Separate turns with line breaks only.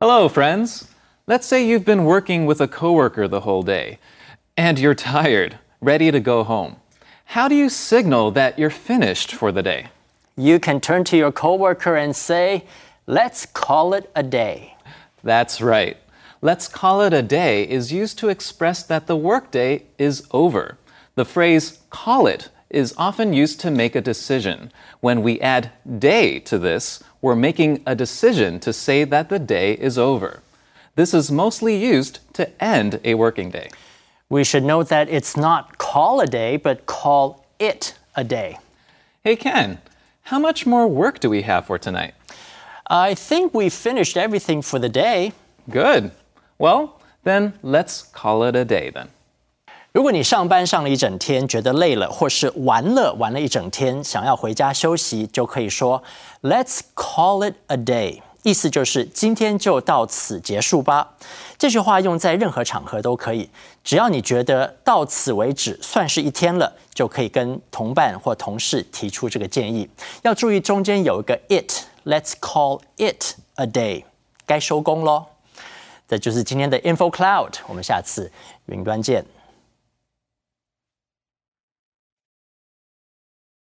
Hello, friends. Let's say you've been working with a coworker the whole day and you're tired, ready to go home. How do you signal that you're finished for the day?
You can turn to your coworker and say, Let's call it a day.
That's right. Let's call it a day is used to express that the workday is over. The phrase call it is often used to make a decision. When we add day to this, we're making a decision to say that the day is over. This is mostly used to end a working day.
We should note that it's not call a day, but call it a day.
Hey, Ken, how much more work do we have for tonight?
I think we finished everything for the day.
Good. Well, then let's call it a day then.
如果你上班上了一整天，觉得累了，或是玩了玩了一整天，想要回家休息，就可以说 "Let's call it a day"，意思就是今天就到此结束吧。这句话用在任何场合都可以，只要你觉得到此为止算是一天了，就可以跟同伴或同事提出这个建议。要注意中间有一个 it。Let's call it a day，该收工喽。这就是今天的 Info Cloud，我们下次云端见。